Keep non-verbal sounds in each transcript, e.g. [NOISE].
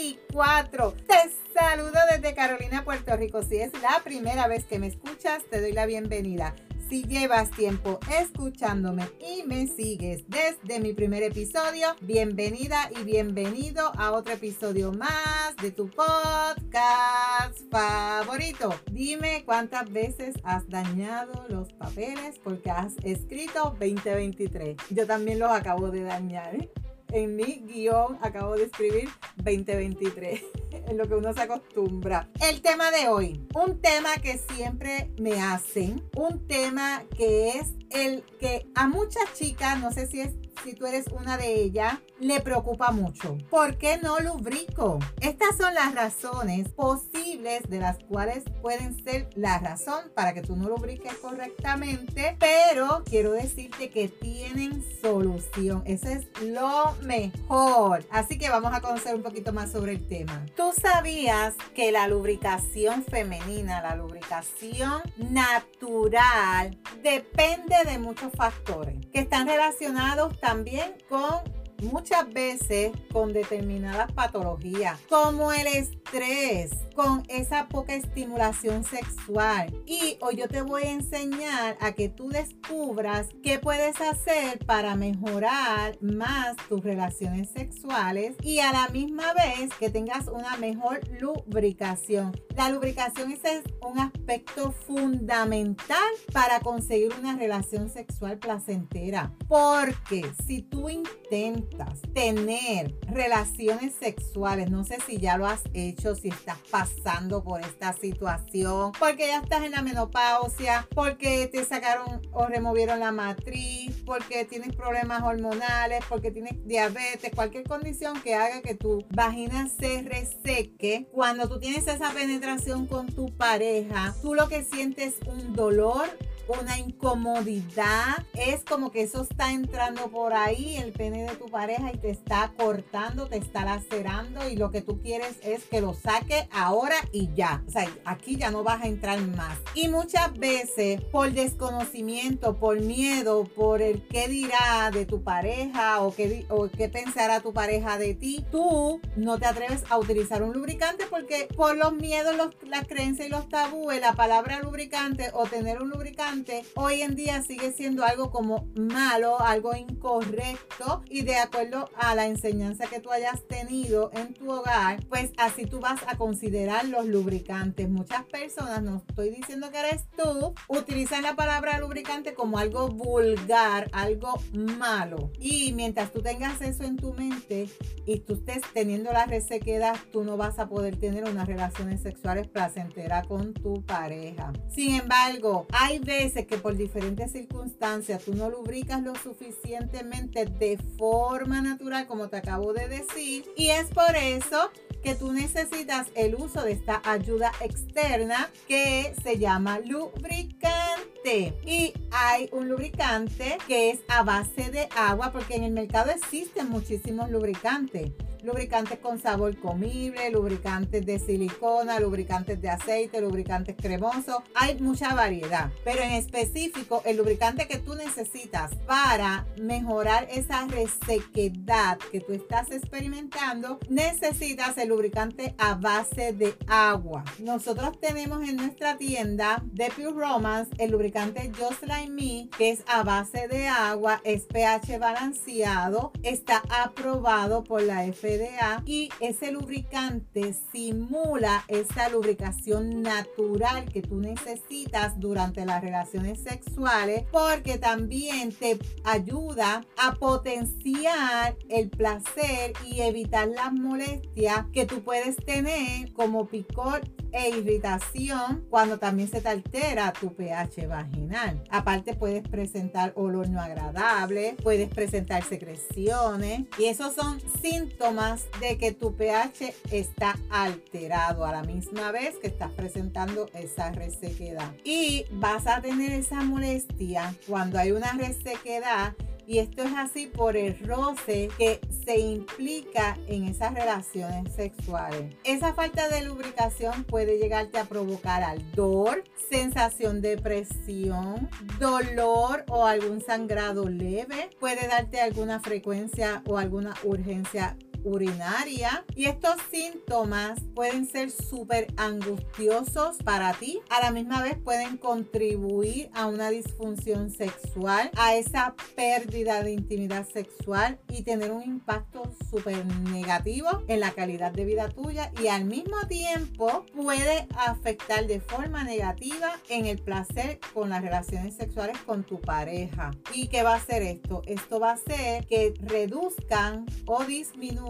2024. Te saludo desde Carolina, Puerto Rico. Si es la primera vez que me escuchas, te doy la bienvenida. Si llevas tiempo escuchándome y me sigues desde mi primer episodio, bienvenida y bienvenido a otro episodio más de tu podcast favorito. Dime cuántas veces has dañado los papeles porque has escrito 2023. Yo también los acabo de dañar. En mi guion acabo de escribir 2023 [LAUGHS] en lo que uno se acostumbra. El tema de hoy, un tema que siempre me hacen, un tema que es el que a muchas chicas, no sé si es si tú eres una de ellas, le preocupa mucho. ¿Por qué no lubrico? Estas son las razones posibles de las cuales pueden ser la razón para que tú no lubriques correctamente, pero quiero decirte que tienen solución. Eso es lo mejor. Así que vamos a conocer un poquito más sobre el tema. ¿Tú sabías que la lubricación femenina, la lubricación natural, depende de muchos factores que están relacionados también con muchas veces con determinadas patologías, como el estrés, con esa poca estimulación sexual. Y hoy yo te voy a enseñar a que tú descubras qué puedes hacer para mejorar más tus relaciones sexuales y a la misma vez que tengas una mejor lubricación. La lubricación es un aspecto fundamental para conseguir una relación sexual placentera. Porque si tú intentas tener relaciones sexuales, no sé si ya lo has hecho, si estás pasando por esta situación, porque ya estás en la menopausia, porque te sacaron o removieron la matriz, porque tienes problemas hormonales, porque tienes diabetes, cualquier condición que haga que tu vagina se reseque. Cuando tú tienes esa penetración con tu pareja, tú lo que sientes es un dolor una incomodidad. Es como que eso está entrando por ahí, el pene de tu pareja, y te está cortando, te está lacerando, y lo que tú quieres es que lo saque ahora y ya. O sea, aquí ya no vas a entrar más. Y muchas veces, por desconocimiento, por miedo, por el qué dirá de tu pareja o qué, o qué pensará tu pareja de ti, tú no te atreves a utilizar un lubricante porque por los miedos, los, las creencias y los tabúes, la palabra lubricante o tener un lubricante hoy en día sigue siendo algo como malo, algo incorrecto y de acuerdo a la enseñanza que tú hayas tenido en tu hogar, pues así tú vas a considerar los lubricantes. Muchas personas, no estoy diciendo que eres tú, utilizan la palabra lubricante como algo vulgar, algo malo. Y mientras tú tengas eso en tu mente y tú estés teniendo la resequedad, tú no vas a poder tener unas relaciones sexuales placenteras con tu pareja. Sin embargo, hay veces que por diferentes circunstancias tú no lubricas lo suficientemente de forma natural, como te acabo de decir, y es por eso que tú necesitas el uso de esta ayuda externa que se llama lubricante. Y hay un lubricante que es a base de agua, porque en el mercado existen muchísimos lubricantes. Lubricantes con sabor comible, lubricantes de silicona, lubricantes de aceite, lubricantes cremosos. Hay mucha variedad, pero en específico el lubricante que tú necesitas para mejorar esa resequedad que tú estás experimentando, necesitas el lubricante a base de agua. Nosotros tenemos en nuestra tienda de Pure Romance el lubricante Just Like Me, que es a base de agua, es pH balanceado, está aprobado por la FDA y ese lubricante simula esa lubricación natural que tú necesitas durante las relaciones sexuales porque también te ayuda a potenciar el placer y evitar las molestias que tú puedes tener como picor e irritación cuando también se te altera tu pH vaginal. Aparte puedes presentar olor no agradable, puedes presentar secreciones y esos son síntomas de que tu pH está alterado a la misma vez que estás presentando esa resequedad. Y vas a tener esa molestia cuando hay una resequedad y esto es así por el roce que se implica en esas relaciones sexuales. Esa falta de lubricación puede llegarte a provocar ardor, sensación de presión, dolor o algún sangrado leve. Puede darte alguna frecuencia o alguna urgencia urinaria y estos síntomas pueden ser súper angustiosos para ti. A la misma vez pueden contribuir a una disfunción sexual, a esa pérdida de intimidad sexual y tener un impacto súper negativo en la calidad de vida tuya y al mismo tiempo puede afectar de forma negativa en el placer con las relaciones sexuales con tu pareja. ¿Y qué va a hacer esto? Esto va a hacer que reduzcan o disminuyan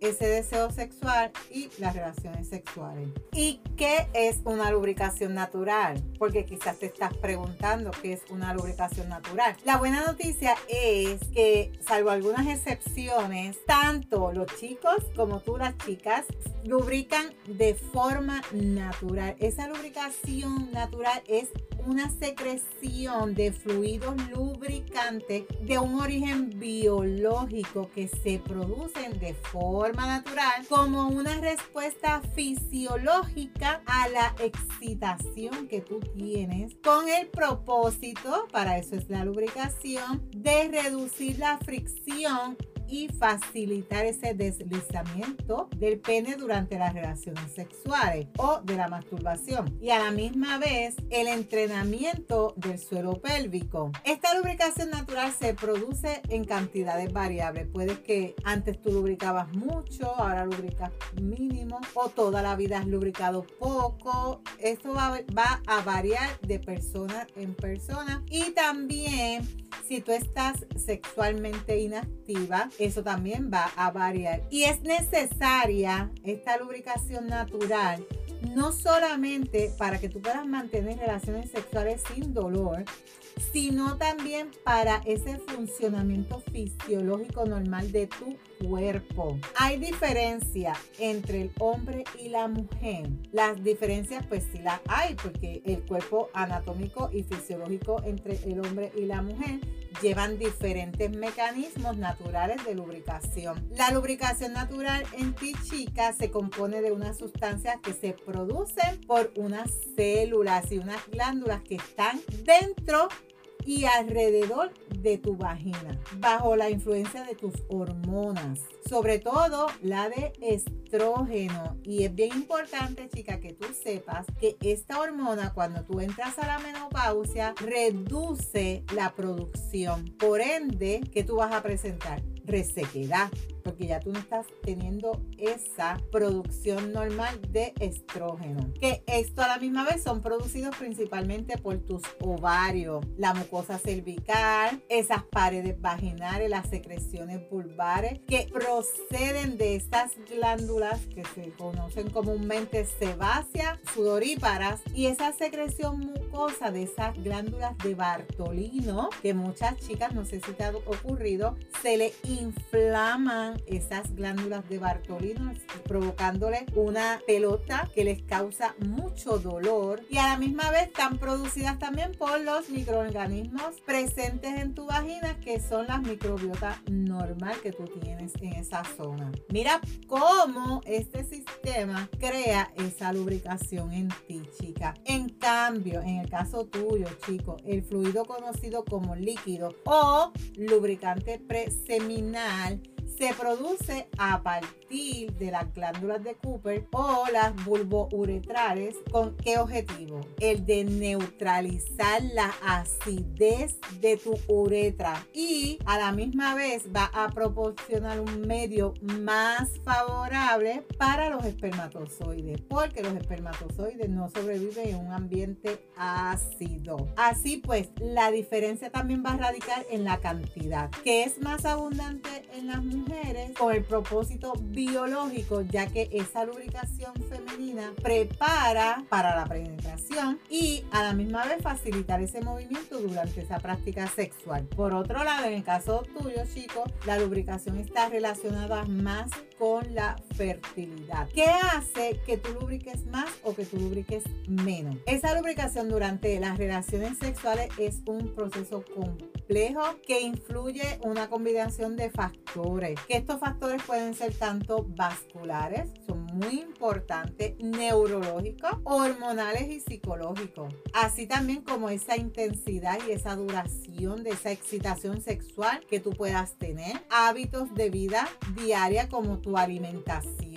ese deseo sexual y las relaciones sexuales. ¿Y qué es una lubricación natural? Porque quizás te estás preguntando qué es una lubricación natural. La buena noticia es que, salvo algunas excepciones, tanto los chicos como tú las chicas lubrican de forma natural. Esa lubricación natural es una secreción de fluidos lubricantes de un origen biológico que se producen de forma natural como una respuesta fisiológica a la excitación que tú tienes con el propósito, para eso es la lubricación, de reducir la fricción y facilitar ese deslizamiento del pene durante las relaciones sexuales o de la masturbación y a la misma vez el entrenamiento del suelo pélvico. Esta lubricación natural se produce en cantidades variables. Puede que antes tú lubricabas mucho, ahora lubricas mínimo o toda la vida has lubricado poco. Esto va, va a variar de persona en persona y también si tú estás sexualmente inactiva, eso también va a variar. Y es necesaria esta lubricación natural no solamente para que tú puedas mantener relaciones sexuales sin dolor, sino también para ese funcionamiento fisiológico normal de tu cuerpo. Hay diferencia entre el hombre y la mujer. Las diferencias pues sí las hay porque el cuerpo anatómico y fisiológico entre el hombre y la mujer llevan diferentes mecanismos naturales de lubricación. La lubricación natural en ti chica se compone de unas sustancias que se producen por unas células y unas glándulas que están dentro y alrededor de tu vagina, bajo la influencia de tus hormonas, sobre todo la de estrógeno. Y es bien importante, chica, que tú sepas que esta hormona, cuando tú entras a la menopausia, reduce la producción. Por ende, ¿qué tú vas a presentar? Resequedad, porque ya tú no estás teniendo esa producción normal de estrógeno. Que esto a la misma vez son producidos principalmente por tus ovarios, la mucosa cervical, esas paredes vaginales, las secreciones vulvares que proceden de estas glándulas que se conocen comúnmente sebáceas, sudoríparas y esa secreción mucosa de esas glándulas de Bartolino que muchas chicas, no sé si te ha ocurrido, se le inflaman esas glándulas de Bartolino, provocándole una pelota que les causa mucho dolor y a la misma vez están producidas también por los microorganismos presentes en tu vagina que son las microbiota normal que tú tienes en esa zona. Mira cómo este sistema crea esa lubricación en ti, chica. En cambio, en el caso tuyo, chico, el fluido conocido como líquido o lubricante preseminal se produce a partir de las glándulas de Cooper o las bulbouretrales. ¿Con qué objetivo? El de neutralizar la acidez de tu uretra y a la misma vez va a proporcionar un medio más favorable para los espermatozoides, porque los espermatozoides no sobreviven en un ambiente ácido. Así pues, la diferencia también va a radicar en la cantidad, que es más abundante en las mujeres con el propósito ya que esa lubricación femenina prepara para la penetración y a la misma vez facilitar ese movimiento durante esa práctica sexual. Por otro lado, en el caso tuyo, chicos, la lubricación está relacionada más con la fertilidad. ¿Qué hace que tú lubriques más o que tú lubriques menos? Esa lubricación durante las relaciones sexuales es un proceso complejo que influye una combinación de factores. Que estos factores pueden ser tanto vasculares, son muy importantes, neurológicos, hormonales y psicológicos. Así también como esa intensidad y esa duración de esa excitación sexual que tú puedas tener. Hábitos de vida diaria como tu alimentación,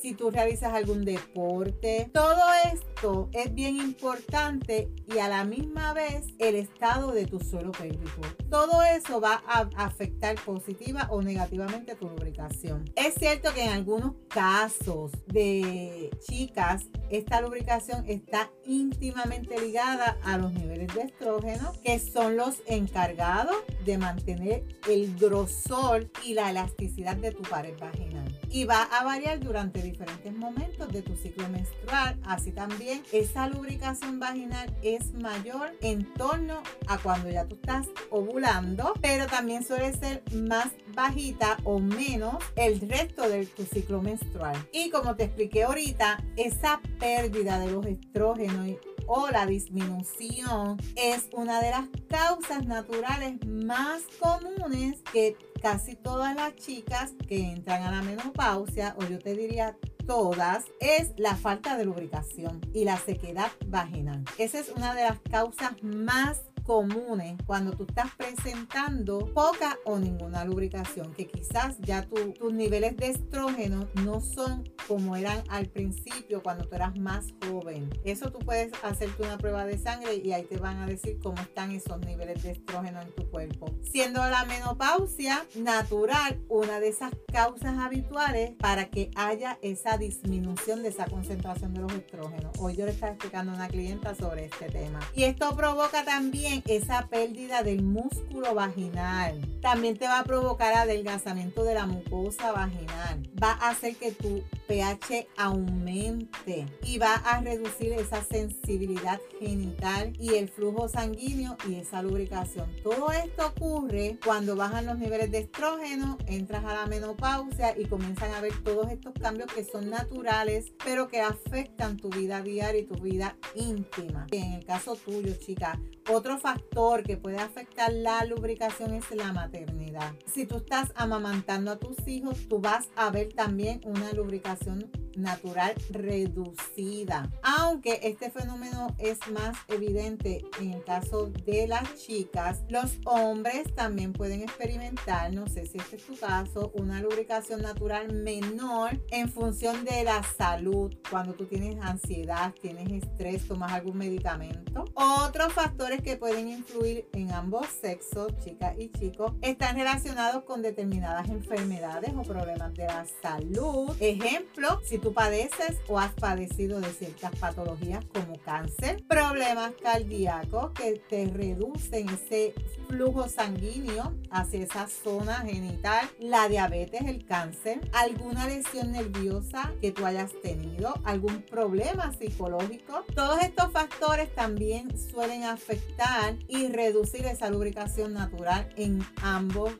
si tú realizas algún deporte. Todo esto es bien importante y a la misma vez el estado de tu suelo pélvico. Todo eso va a afectar positiva o negativamente tu lubricación. Es cierto que en algunos casos de chicas, esta lubricación está íntimamente ligada a los niveles de estrógeno, que son los encargados de mantener el grosor y la elasticidad de tu pared vaginal y va a variar durante diferentes momentos de tu ciclo menstrual. Así también esa lubricación vaginal es mayor en torno a cuando ya tú estás ovulando, pero también suele ser más bajita o menos el resto de tu ciclo menstrual. Y como te expliqué ahorita, esa pérdida de los estrógenos o la disminución es una de las causas naturales más comunes que casi todas las chicas que entran a la menopausia, o yo te diría todas, es la falta de lubricación y la sequedad vaginal. Esa es una de las causas más comunes cuando tú estás presentando poca o ninguna lubricación, que quizás ya tus niveles de estrógeno no son como eran al principio cuando tú eras más joven. Eso tú puedes hacerte una prueba de sangre y ahí te van a decir cómo están esos niveles de estrógeno en tu cuerpo. Siendo la menopausia natural una de esas causas habituales para que haya esa disminución de esa concentración de los estrógenos. Hoy yo le estaba explicando a una clienta sobre este tema. Y esto provoca también esa pérdida del músculo vaginal. También te va a provocar adelgazamiento de la mucosa vaginal. Va a hacer que tu pH aumente y va a reducir esa sensibilidad genital y el flujo sanguíneo y esa lubricación. Todo esto ocurre cuando bajan los niveles de estrógeno, entras a la menopausia y comienzan a ver todos estos cambios que son naturales, pero que afectan tu vida diaria y tu vida íntima. En el caso tuyo, chica, otro factor que puede afectar la lubricación es la maternidad. Si tú estás amamantando a tus hijos, tú vas a ver también una lubricación relaciono natural reducida. Aunque este fenómeno es más evidente en el caso de las chicas, los hombres también pueden experimentar, no sé si este es tu caso, una lubricación natural menor en función de la salud. Cuando tú tienes ansiedad, tienes estrés, tomas algún medicamento. Otros factores que pueden influir en ambos sexos, chicas y chicos, están relacionados con determinadas enfermedades o problemas de la salud. Ejemplo, si tú padeces o has padecido de ciertas patologías como cáncer, problemas cardíacos que te reducen ese flujo sanguíneo hacia esa zona genital, la diabetes, el cáncer, alguna lesión nerviosa que tú hayas tenido, algún problema psicológico. Todos estos factores también suelen afectar y reducir esa lubricación natural en ambos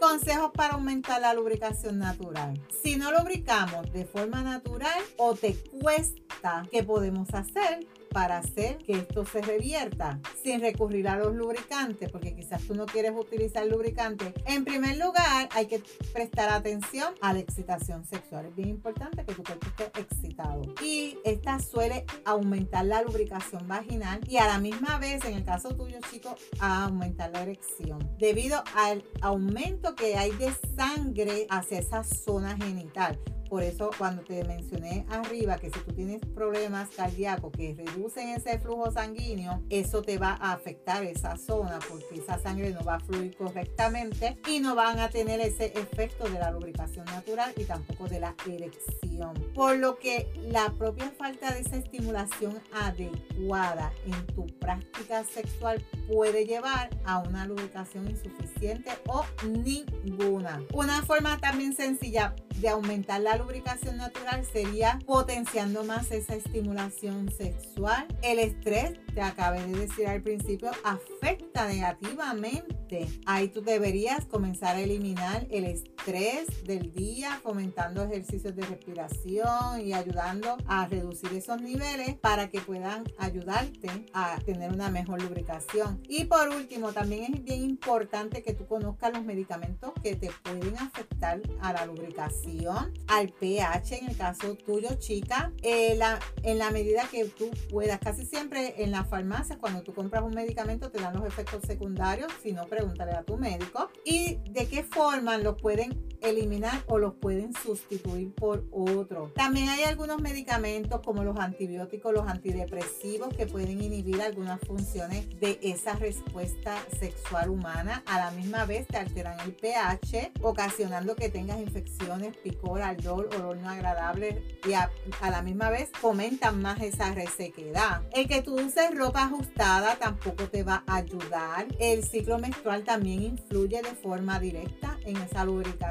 Consejos para aumentar la lubricación natural. Si no lubricamos de forma natural o te cuesta, ¿qué podemos hacer? Para hacer que esto se revierta sin recurrir a los lubricantes, porque quizás tú no quieres utilizar lubricante. En primer lugar, hay que prestar atención a la excitación sexual. Es bien importante que tu cuerpo esté excitado. Y esta suele aumentar la lubricación vaginal y a la misma vez, en el caso tuyo, chicos, a aumentar la erección. Debido al aumento que hay de sangre hacia esa zona genital. Por eso cuando te mencioné arriba que si tú tienes problemas cardíacos que reducen ese flujo sanguíneo, eso te va a afectar esa zona porque esa sangre no va a fluir correctamente y no van a tener ese efecto de la lubricación natural y tampoco de la erección. Por lo que la propia falta de esa estimulación adecuada en tu práctica sexual puede llevar a una lubricación insuficiente o ninguna. Una forma también sencilla de aumentar la lubricación natural sería potenciando más esa estimulación sexual. El estrés, te acabé de decir al principio, afecta negativamente. Ahí tú deberías comenzar a eliminar el estrés del día, fomentando ejercicios de respiración y ayudando a reducir esos niveles para que puedan ayudarte a tener una mejor lubricación. Y por último, también es bien importante que tú conozcas los medicamentos que te pueden afectar a la lubricación, al pH en el caso tuyo, chica, eh, en la medida que tú puedas. Casi siempre en la farmacia, cuando tú compras un medicamento, te dan los efectos secundarios. Si no, pregúntale a tu médico. Y de qué forma los pueden eliminar o los pueden sustituir por otro. También hay algunos medicamentos como los antibióticos, los antidepresivos que pueden inhibir algunas funciones de esa respuesta sexual humana. A la misma vez te alteran el pH, ocasionando que tengas infecciones, picor, ardor, olor no agradable y a, la misma vez fomentan más esa resequedad. El que tú uses ropa ajustada tampoco te va a ayudar. El ciclo menstrual también influye de forma directa en esa lubricación.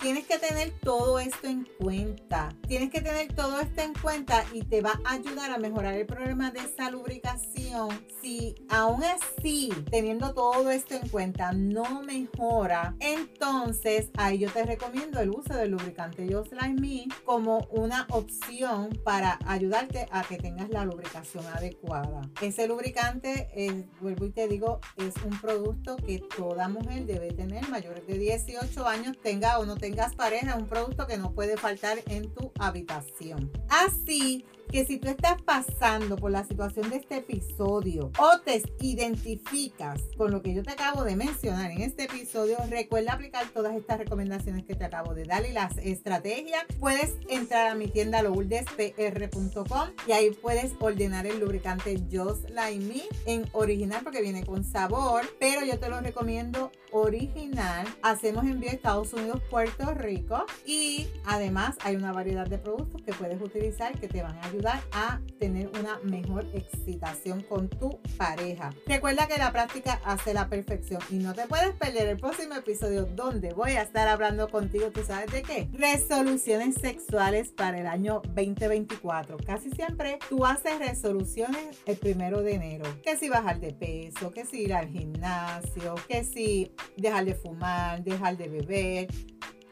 Tienes que tener todo esto en cuenta. Tienes que tener todo esto en cuenta y te va a ayudar a mejorar el problema de esa lubricación. Si aún así, teniendo todo esto en cuenta, no mejora, entonces ahí yo te recomiendo el uso del lubricante Just Like Me como una opción para ayudarte a que tengas la lubricación adecuada. Ese lubricante, es, vuelvo y te digo, es un producto que toda mujer debe tener mayores de 10 18 años, tenga o no tengas pareja, es un producto que no puede faltar en tu habitación. Así que si tú estás pasando por la situación de este episodio o te identificas con lo que yo te acabo de mencionar en este episodio, recuerda aplicar todas estas recomendaciones que te acabo de dar y las estrategias. Puedes entrar a mi tienda louldespr.com y ahí puedes ordenar el lubricante Just Like Me en original porque viene con sabor, pero yo te lo recomiendo original. Hacemos envío a Estados Unidos, Puerto Rico y además hay una variedad de productos que puedes utilizar que te van a ayudar ayudar a tener una mejor excitación con tu pareja. Recuerda que la práctica hace la perfección y no te puedes perder el próximo episodio donde voy a estar hablando contigo, ¿tú sabes de qué? Resoluciones sexuales para el año 2024. Casi siempre tú haces resoluciones el primero de enero. Que si bajar de peso, que si ir al gimnasio, que si dejar de fumar, dejar de beber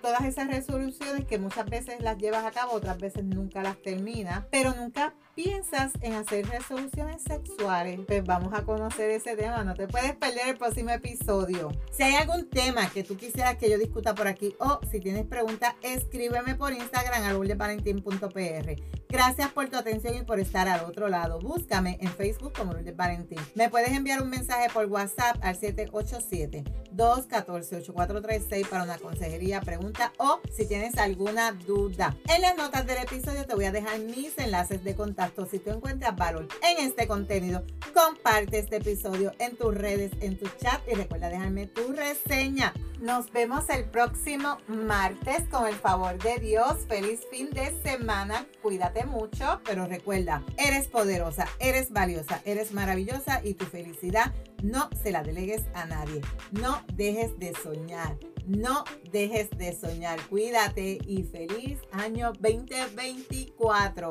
todas esas resoluciones que muchas veces las llevas a cabo, otras veces nunca las terminas, pero nunca piensas en hacer resoluciones sexuales, pues vamos a conocer ese tema. No te puedes perder el próximo episodio. Si hay algún tema que tú quisieras que yo discuta por aquí o si tienes preguntas, escríbeme por Instagram a lourdesvalentín.pr. Gracias por tu atención y por estar al otro lado. Búscame en Facebook como Lourdes Valentín. Me puedes enviar un mensaje por WhatsApp al 787-214-8436 para una consejería, pregunta o si tienes alguna duda. En las notas del episodio te voy a dejar mis enlaces de contacto. Si tú encuentras valor en este contenido, comparte este episodio en tus redes, en tu chat y recuerda dejarme tu reseña. Nos vemos el próximo martes con el favor de Dios. Feliz fin de semana. Cuídate mucho, pero recuerda, eres poderosa, eres valiosa, eres maravillosa y tu felicidad no se la delegues a nadie. No dejes de soñar. No dejes de soñar. Cuídate y feliz año 2024.